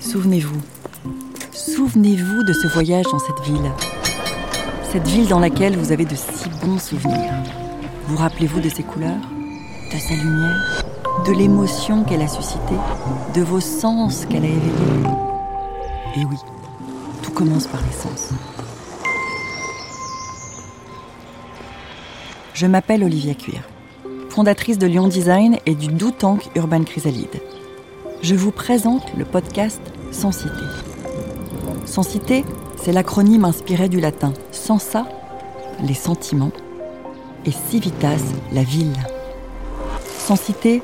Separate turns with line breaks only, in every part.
Souvenez-vous. Souvenez-vous de ce voyage dans cette ville. Cette ville dans laquelle vous avez de si bons souvenirs. Vous rappelez-vous de ses couleurs, de sa lumière, de l'émotion qu'elle a suscitée, de vos sens qu'elle a éveillés? Et oui, tout commence par les sens. Je m'appelle Olivia Cuir, fondatrice de Lyon Design et du Do Tank Urban Chrysalide. Je vous présente le podcast. Sans Cité, c'est l'acronyme inspiré du latin sensa, les sentiments, et civitas, la ville. Sans Cité,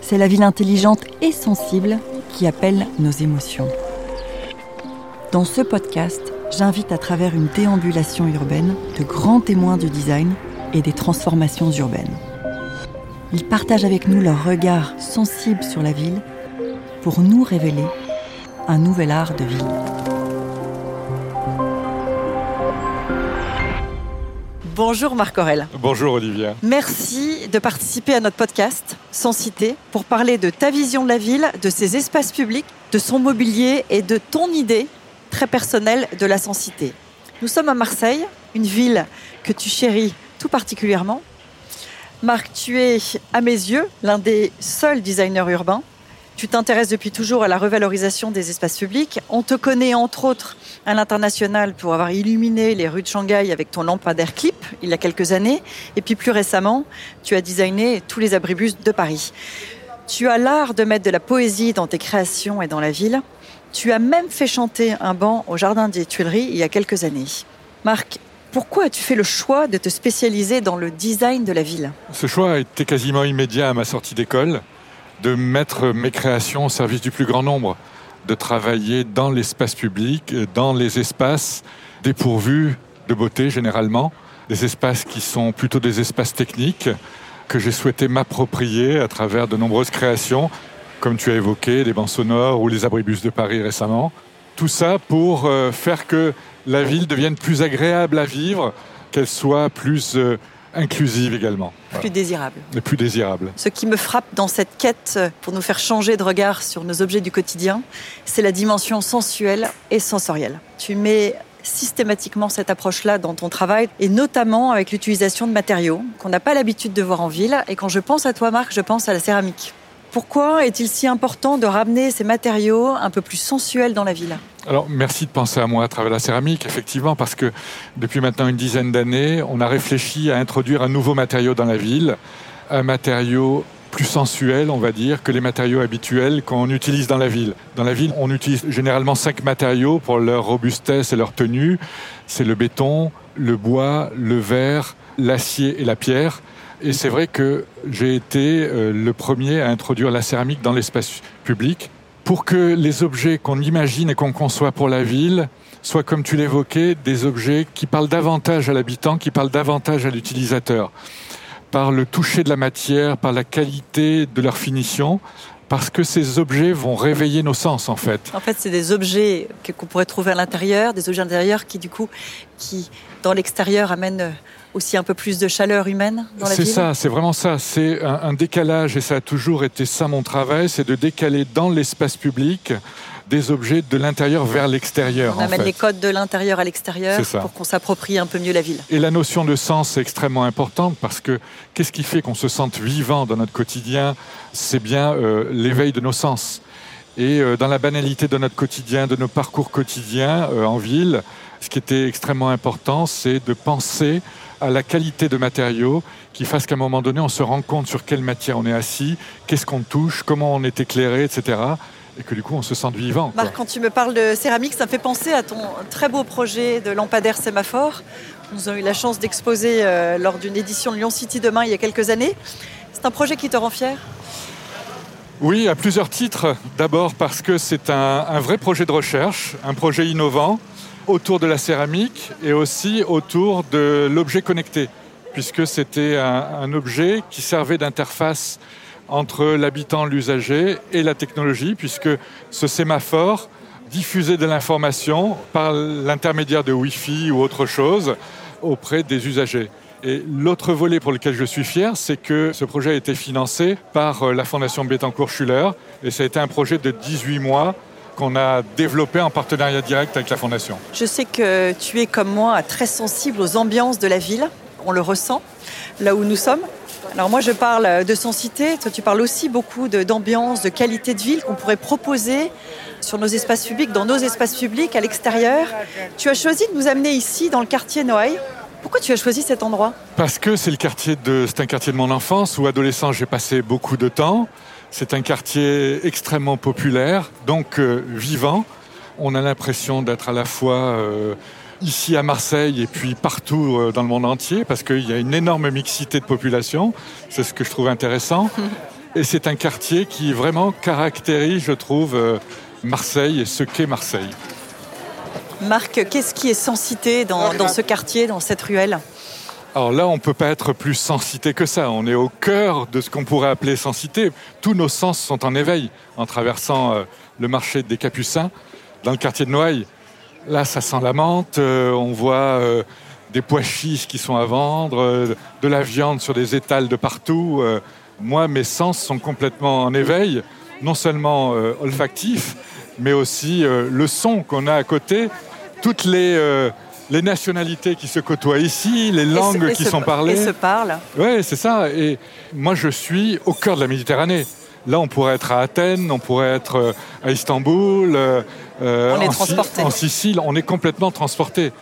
c'est la ville intelligente et sensible qui appelle nos émotions. Dans ce podcast, j'invite à travers une déambulation urbaine de grands témoins du design et des transformations urbaines. Ils partagent avec nous leur regard sensible sur la ville pour nous révéler un nouvel art de ville. Bonjour Marc Aurel.
Bonjour Olivia.
Merci de participer à notre podcast Sans Cité pour parler de ta vision de la ville, de ses espaces publics, de son mobilier et de ton idée très personnelle de la cité. Nous sommes à Marseille, une ville que tu chéris tout particulièrement. Marc, tu es, à mes yeux, l'un des seuls designers urbains. Tu t'intéresses depuis toujours à la revalorisation des espaces publics. On te connaît entre autres à l'international pour avoir illuminé les rues de Shanghai avec ton lampadaire clip il y a quelques années. Et puis plus récemment, tu as designé tous les abribus de Paris. Tu as l'art de mettre de la poésie dans tes créations et dans la ville. Tu as même fait chanter un banc au Jardin des Tuileries il y a quelques années. Marc, pourquoi as-tu fait le choix de te spécialiser dans le design de la ville?
Ce choix a été quasiment immédiat à ma sortie d'école, de mettre mes créations au service du plus grand nombre, de travailler dans l'espace public, dans les espaces dépourvus de beauté généralement, des espaces qui sont plutôt des espaces techniques que j'ai souhaité m'approprier à travers de nombreuses créations, comme tu as évoqué, les bancs sonores ou les abribus de Paris récemment. Tout ça pour euh, faire que la ville devienne plus agréable à vivre, qu'elle soit plus euh, inclusive également.
Plus désirable.
Et plus désirable.
Ce qui me frappe dans cette quête pour nous faire changer de regard sur nos objets du quotidien, c'est la dimension sensuelle et sensorielle. Tu mets systématiquement cette approche-là dans ton travail, et notamment avec l'utilisation de matériaux qu'on n'a pas l'habitude de voir en ville. Et quand je pense à toi, Marc, je pense à la céramique. Pourquoi est-il si important de ramener ces matériaux un peu plus sensuels dans la ville
alors, merci de penser à moi à travers la céramique, effectivement, parce que depuis maintenant une dizaine d'années, on a réfléchi à introduire un nouveau matériau dans la ville, un matériau plus sensuel, on va dire, que les matériaux habituels qu'on utilise dans la ville. Dans la ville, on utilise généralement cinq matériaux pour leur robustesse et leur tenue. C'est le béton, le bois, le verre, l'acier et la pierre. Et c'est vrai que j'ai été euh, le premier à introduire la céramique dans l'espace public pour que les objets qu'on imagine et qu'on conçoit pour la ville soient, comme tu l'évoquais, des objets qui parlent davantage à l'habitant, qui parlent davantage à l'utilisateur, par le toucher de la matière, par la qualité de leur finition, parce que ces objets vont réveiller nos sens en fait.
En fait, c'est des objets qu'on pourrait trouver à l'intérieur, des objets intérieurs qui du coup, qui dans l'extérieur amènent aussi un peu plus de chaleur humaine dans la
ville C'est ça, c'est vraiment ça. C'est un, décalage, et ça a toujours été ça mon travail, c'est de décaler dans l'espace public des objets de l'intérieur vers l'extérieur.
On amène les codes de l'intérieur à l'extérieur pour qu'on s'approprie un peu mieux la ville.
Et la notion de sens est extrêmement importante parce que qu'est-ce qui fait qu'on se sente vivant dans notre quotidien? C'est bien euh, l'éveil de nos sens. Et euh, dans la banalité de notre quotidien, de nos parcours quotidiens euh, en ville, ce qui était extrêmement important, c'est de penser à la qualité de matériaux qui fasse qu'à un moment donné, on se rend compte sur quelle matière on est assis, qu'est-ce qu'on touche, comment on est éclairé, etc. Et que du coup, on se sente vivant.
Marc, quand tu me parles de céramique, ça me fait penser à ton très beau projet de lampadaire sémaphore. Nous avons eu la chance d'exposer euh, lors d'une édition de Lyon City demain il y a quelques années. C'est un projet qui te rend fier?
Oui, à plusieurs titres. D'abord parce que c'est un, un, vrai projet de recherche, un projet innovant autour de la céramique et aussi autour de l'objet connecté, puisque c'était un, objet qui servait d'interface entre l'habitant, l'usager et la technologie, puisque ce sémaphore diffusait de l'information par l'intermédiaire de Wi-Fi ou autre chose auprès des usagers. Et l'autre volet pour lequel je suis fier, c'est que ce projet a été financé par euh, la Fondation Bettencourt-Schuller. Et ça a été un projet de 18 mois qu'on a développé en partenariat direct avec la Fondation.
Je sais que tu es comme moi très sensible aux ambiances de la ville. On le ressent là où nous sommes. Alors moi je parle de Sensité, toi tu parles aussi beaucoup d'ambiance, de, qualité de ville qu'on pourrait proposer sur nos espaces publics, dans nos espaces publics, à l'extérieur. Tu as choisi de nous amener ici dans le quartier Noailles. Pourquoi tu as choisi cet endroit?
Parce que c'est le quartier de, c'est un quartier de mon enfance où adolescent j'ai passé beaucoup de temps. C'est un quartier extrêmement populaire, donc euh, vivant. On a l'impression d'être à la fois euh, ici à Marseille et puis partout euh, dans le monde entier parce qu'il y a une énorme mixité de population. C'est ce que je trouve intéressant. Et c'est un quartier qui vraiment caractérise, je trouve, euh, Marseille et ce qu'est Marseille.
Marc, qu'est-ce qui est censité dans, dans ce quartier, dans cette ruelle?
Alors là, on ne peut pas être plus censité que ça. On est au cœur de ce qu'on pourrait appeler censité. Tous nos sens sont en éveil en traversant euh, le marché des Capucins dans le quartier de Noailles. Là, ça sent la menthe. Euh, on voit euh, des pois chiches qui sont à vendre, euh, de la viande sur des étals de partout. moi, mes sens sont complètement en éveil, non seulement olfactifs, mais aussi le son qu'on a à côté, toutes les les nationalités qui se côtoient ici, les langues qui sont parlées.
Et se parlent.
Oui, c'est ça. Et moi, je suis au cœur de la Méditerranée. Là, on pourrait être à Athènes, on pourrait être à Istanbul,
euh, on est transporté.
En Sicile, on est complètement transporté.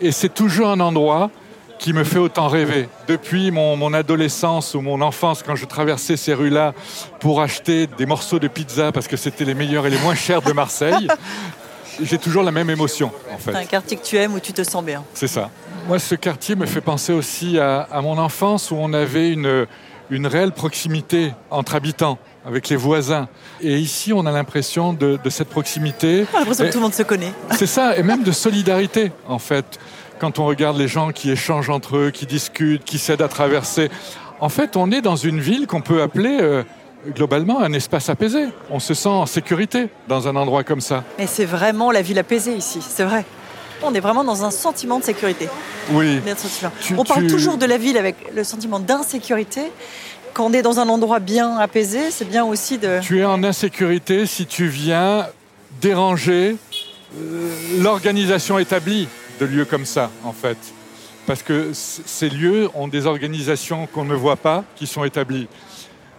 Et c'est toujours un endroit qui me fait autant rêver. Depuis mon, adolescence ou mon enfance, quand je traversais ces rues-là pour acheter des morceaux de pizza parce que c'était les meilleurs et les moins chers de Marseille, j'ai toujours la même émotion, en fait.
C'est un quartier que tu aimes où tu te sens bien.
C'est ça. Moi, ce quartier me fait penser aussi à, à mon enfance où on avait une, une réelle proximité entre habitants avec les voisins. Et ici, on a l'impression de, cette proximité.
On a l'impression que tout le monde se connaît.
C'est ça, et même de solidarité, en fait. Quand on regarde les gens qui échangent entre eux, qui discutent, qui s'aident à traverser. En fait, on est dans une ville qu'on peut appeler euh, globalement un espace apaisé. On se sent en sécurité dans un endroit comme ça.
Et c'est vraiment la ville apaisée ici, c'est vrai. On est vraiment dans un sentiment de sécurité.
Oui.
on parle toujours de la ville avec le sentiment d'insécurité quand on est dans un endroit bien apaisé, c'est bien aussi de...
Tu es en insécurité si tu viens déranger euh, l'organisation établie de lieux comme ça, en fait. Parce que ces lieux ont des organisations qu'on ne voit pas, qui sont établies.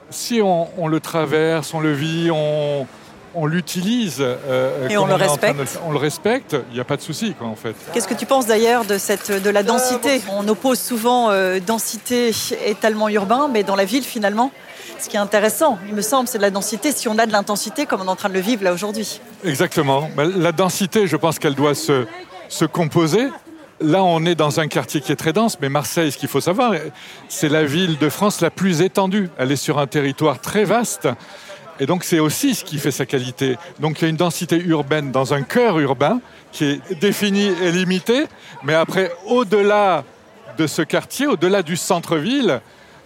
Si on, on le traverse, on le vit, on, on l'utilise
euh, et on le respecte.
on le respecte, il n'y a pas de souci quoi en fait.
Qu'est-ce que tu penses d'ailleurs de cette de la densité? On oppose souvent euh, densité étalement urbain, mais dans la ville finalement, ce qui est intéressant, il me semble, c'est de la densité si on a de l'intensité comme on est en train de le vivre là aujourd'hui.
Exactement. La densité, je pense qu'elle doit se, se composer Là, on est dans un quartier qui est très dense, mais Marseille, ce qu'il faut savoir, c'est la ville de France la plus étendue. Elle est sur un territoire très vaste. Et donc c'est aussi ce qui fait sa qualité. Donc il y a une densité urbaine dans un cœur urbain qui est défini et limité, mais après, au-delà de ce quartier, au-delà du centre-ville,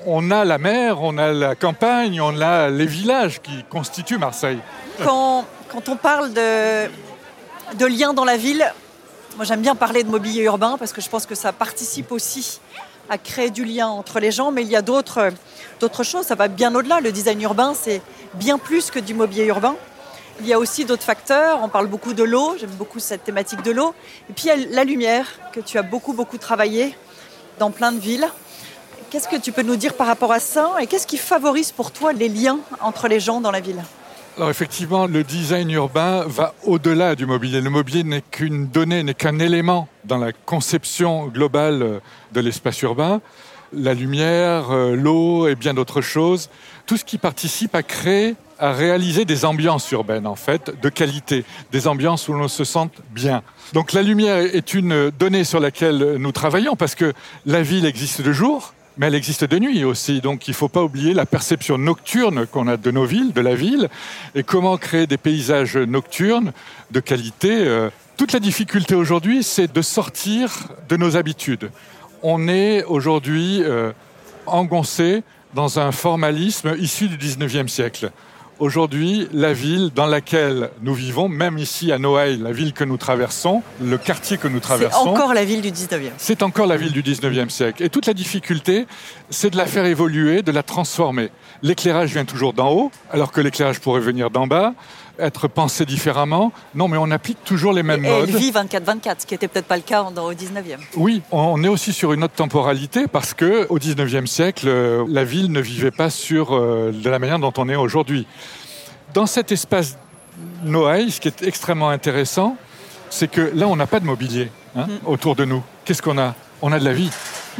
on a la mer, on a la campagne, on a les villages qui constituent Marseille.
Quand, quand on parle de, de liens dans la ville, moi j'aime bien parler de mobilier urbain parce que je pense que ça participe aussi à créer du lien entre les gens, mais il y a d'autres choses, ça va bien au-delà. Le design urbain, c'est bien plus que du mobilier urbain. Il y a aussi d'autres facteurs, on parle beaucoup de l'eau, j'aime beaucoup cette thématique de l'eau. Et puis il y a la lumière, que tu as beaucoup, beaucoup travaillé dans plein de villes. Qu'est-ce que tu peux nous dire par rapport à ça? Et qu'est-ce qui favorise pour toi les liens entre les gens dans la ville?
Alors effectivement, le design urbain va au-delà du mobilier. Le mobilier n'est qu'une donnée, n'est qu'un élément dans la conception globale de l'espace urbain. La lumière, euh, l'eau et bien d'autres choses, tout ce qui participe à créer, à réaliser des ambiances urbaines en fait, de qualité, des ambiances où l'on se sente bien. Donc la lumière est une donnée sur laquelle nous travaillons parce que la ville existe de jour, mais elle existe de nuit aussi. Donc il ne faut pas oublier la perception nocturne qu'on a de nos villes, de la ville, et comment créer des paysages nocturnes de qualité. Euh, toute la difficulté aujourd'hui, c'est de sortir de nos habitudes. On est aujourd'hui euh, engoncé dans un formalisme issu du 19e siècle. Aujourd'hui, la ville dans laquelle nous vivons, même ici à Noailles, la ville que nous traversons, le quartier que nous traversons...
C'est encore la ville du 19e.
C'est encore la ville du 19e siècle. Et toute la difficulté, c'est de la faire évoluer, de la transformer. L'éclairage vient toujours d'en haut, alors que l'éclairage pourrait venir d'en bas être pensé différemment. Non, mais on applique toujours les mêmes
et
modes.
Elle vit 24-24, ce qui n'était peut-être pas le cas au 19e.
Oui, on est aussi sur une autre temporalité parce que au 19e siècle, euh, la ville ne vivait pas sur euh, de la manière dont on est aujourd'hui. Dans cet espace Noailles, ce qui est extrêmement intéressant, c'est que là, on n'a pas de mobilier hein, mm. autour de nous. Qu'est-ce qu'on a? On a de la vie.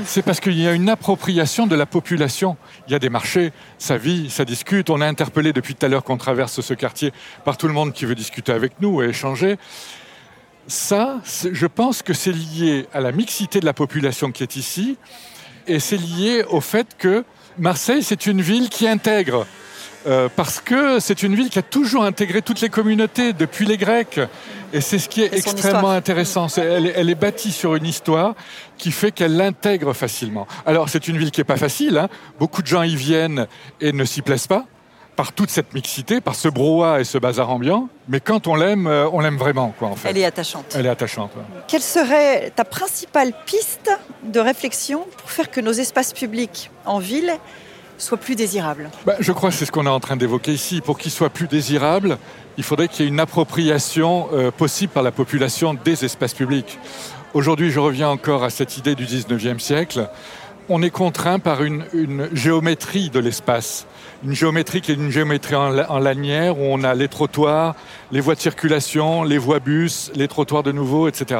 C'est parce qu'il y a une appropriation de la population. Il y a des marchés, ça vit, ça discute. On a interpellé depuis tout à l'heure qu'on traverse ce quartier par tout le monde qui veut discuter avec nous et échanger. Ça, je pense que c'est lié à la mixité de la population qui est ici et c'est lié au fait que Marseille, c'est une ville qui intègre. Euh, parce que c'est une ville qui a toujours intégré toutes les communautés depuis les Grecs. Et c'est ce qui est extrêmement intéressant. elle, est bâtie sur une histoire qui fait qu'elle l'intègre facilement. Alors c'est une ville qui n'est pas facile. Hein. Beaucoup de gens y viennent et ne s'y plaisent pas par toute cette mixité, par ce brouhaha et ce bazar ambiant. Mais quand on l'aime, euh, on l'aime vraiment, quoi, en fait.
Elle est attachante.
Elle est attachante.
Quelle serait ta principale piste de réflexion pour faire que nos espaces publics en ville soit plus désirable
bah, Je crois que c'est ce qu'on est en train d'évoquer ici. Pour qu'il soit plus désirable, il faudrait qu'il y ait une appropriation euh, possible par la population des espaces publics. Aujourd'hui, je reviens encore à cette idée du 19e siècle. On est contraint par une, géométrie de l'espace. Une géométrie qui est une géométrie en, en, lanière où on a les trottoirs, les voies de circulation, les voies bus, les trottoirs de nouveau, etc.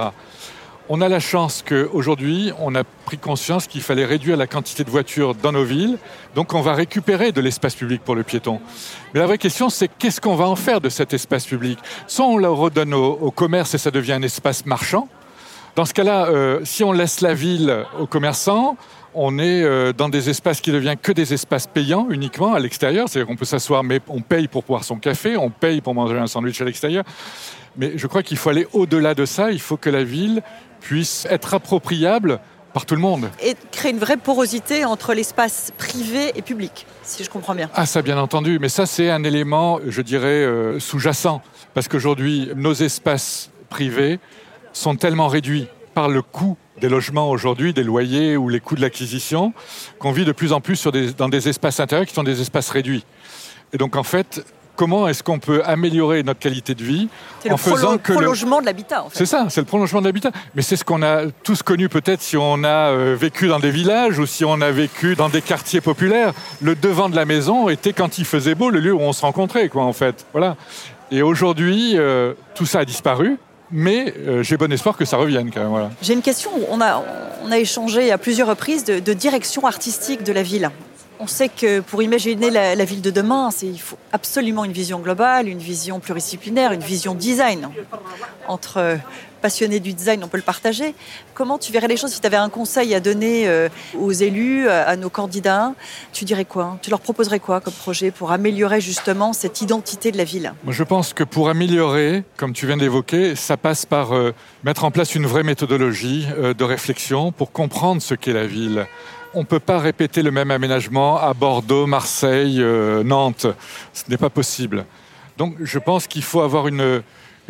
On a la chance qu'aujourd'hui, on a pris conscience qu'il fallait réduire la quantité de voitures dans nos villes. Donc, on va récupérer de l'espace public pour le piéton. Mais la vraie question, c'est qu'est-ce qu'on va en faire de cet espace public? Soit on le redonne au, commerce et ça devient un espace marchand. Dans ce cas-là, euh, si on laisse la ville aux commerçants, on est euh, dans des espaces qui deviennent que des espaces payants uniquement à l'extérieur. C'est-à-dire qu'on peut s'asseoir, mais on paye pour boire son café, on paye pour manger un sandwich à l'extérieur. Mais je crois qu'il faut aller au-delà de ça. Il faut que la ville puisse être appropriable par tout le monde.
Et créer une vraie porosité entre l'espace privé et public, si je comprends bien.
Ah ça bien entendu, mais ça c'est un élément, je dirais, euh, sous-jacent, parce qu'aujourd'hui, nos espaces privés sont tellement réduits par le coût des logements aujourd'hui, des loyers ou les coûts de l'acquisition, qu'on vit de plus en plus sur des, dans des espaces intérieurs qui sont des espaces réduits. Et donc en fait, comment est-ce qu'on peut améliorer notre qualité de vie
en faisant que prolongement de l'habitat. En fait.
C'est ça, c'est le prolongement de l'habitat. Mais c'est ce qu'on a tous connu peut-être si on a euh, vécu dans des villages ou si on a vécu dans des quartiers populaires. Le devant de la maison était quand il faisait beau le lieu où on se rencontrait, quoi, en fait. Voilà. Et aujourd'hui, euh, tout ça a disparu. Mais euh, j'ai bon espoir que ça revienne quand même. Voilà.
J'ai une question. On a, on a échangé à plusieurs reprises de, de direction artistique de la ville. On sait que pour imaginer la, ville de demain, il faut absolument une vision globale, une vision pluridisciplinaire, une vision design. Entre euh, passionnés du design, on peut le partager. Comment tu verrais les choses si tu avais un conseil à donner euh, aux élus, à nos candidats? Tu dirais quoi? Tu leur proposerais quoi comme projet pour améliorer justement cette identité de la ville?
Je pense que pour améliorer, comme tu viens d'évoquer, ça passe par euh, mettre en place une vraie méthodologie de réflexion pour comprendre ce qu'est la ville on ne peut pas répéter le même aménagement à Bordeaux, Marseille, euh, Nantes. Ce n'est pas possible. Donc je pense qu'il faut avoir une,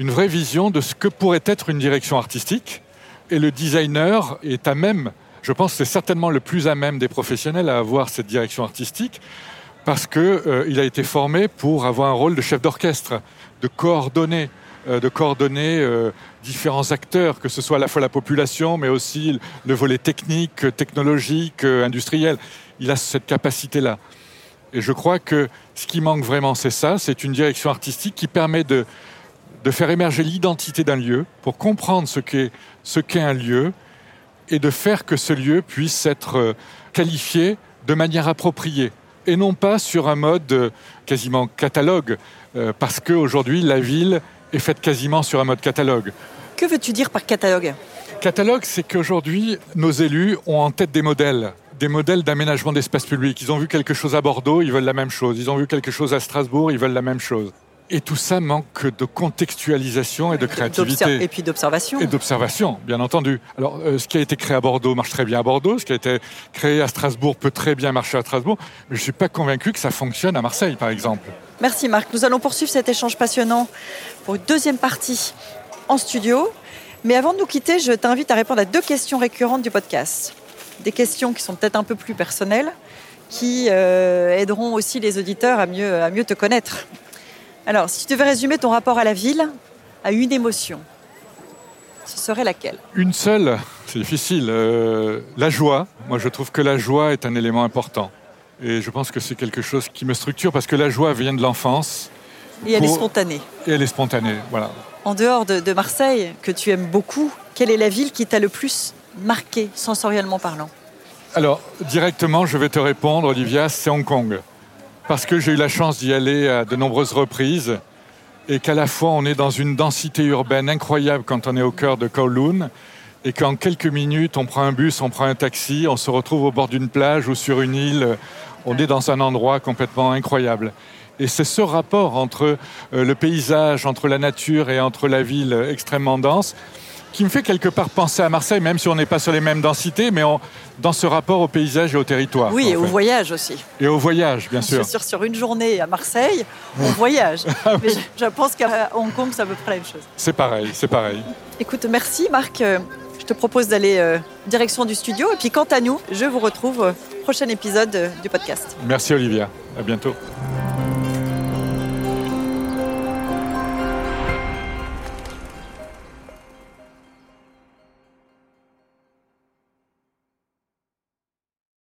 une vraie vision de ce que pourrait être une direction artistique. Et le designer est à même, je pense c'est certainement le plus à même des professionnels à avoir cette direction artistique, parce qu'il euh, a été formé pour avoir un rôle de chef d'orchestre, de coordonner, euh, de coordonner euh, différents acteurs, que ce soit à la fois la population, mais aussi le volet technique, technologique, industriel. Il a cette capacité-là. Et je crois que ce qui manque vraiment, c'est ça, c'est une direction artistique qui permet de, de faire émerger l'identité d'un lieu pour comprendre ce qu'est ce qu'est un lieu et de faire que ce lieu puisse être qualifié de manière appropriée et non pas sur un mode quasiment catalogue, parce qu'aujourd'hui la ville est faite quasiment sur un mode catalogue.
Que veux-tu dire par catalogue?
Catalogue, c'est qu'aujourd'hui, nos élus ont en tête des modèles des modèles d'aménagement d'espace public. Ils ont vu quelque chose à Bordeaux, ils veulent la même chose. Ils ont vu quelque chose à Strasbourg, ils veulent la même chose. Et tout ça manque de contextualisation et de créativité.
Et puis d'observation.
Et d'observation, bien entendu. Alors, euh, ce qui a été créé à Bordeaux marche très bien à Bordeaux. Ce qui a été créé à Strasbourg peut très bien marcher à Strasbourg. Mais je ne suis pas convaincu que ça fonctionne à Marseille, par exemple.
Merci Marc. Nous allons poursuivre cet échange passionnant pour une deuxième partie en studio. Mais avant de nous quitter, je t'invite à répondre à deux questions récurrentes du podcast. Des questions qui sont peut-être un peu plus personnelles, qui euh, aideront aussi les auditeurs à mieux, à mieux te connaître. Alors, si tu devais résumer ton rapport à la ville à une émotion, ce serait laquelle?
Une seule, c'est difficile. Euh, la joie. Moi, je trouve que la joie est un élément important. Et je pense que c'est quelque chose qui me structure parce que la joie vient de l'enfance.
Et elle est spontanée.
Et elle est spontanée, voilà.
En dehors de, de Marseille, que tu aimes beaucoup, quelle est la ville qui t'a le plus marqué, sensoriellement parlant?
Alors, directement, je vais te répondre, Olivia, c'est Hong Kong. Parce que j'ai eu la chance d'y aller à de nombreuses reprises et qu'à la fois on est dans une densité urbaine incroyable quand on est au cœur de Kowloon et qu'en quelques minutes on prend un bus, on prend un taxi, on se retrouve au bord d'une plage ou sur une île, on est dans un endroit complètement incroyable. Et c'est ce rapport entre euh, le paysage, entre la nature et entre la ville extrêmement dense qui me fait quelque part penser à Marseille, même si on n'est pas sur les mêmes densités, mais dans ce rapport au paysage et au territoire.
Oui, et au voyage aussi.
Et au voyage, bien sûr.
Sûr, sur une journée à Marseille, on voyage. Ah mais je, pense qu'à Hong Kong, c'est à peu près la même chose.
C'est pareil, c'est pareil.
Écoute, merci Marc. Je te propose d'aller euh, direction du studio. Et puis quant à nous, je vous retrouve au prochain épisode euh, du podcast.
Merci Olivia. À bientôt.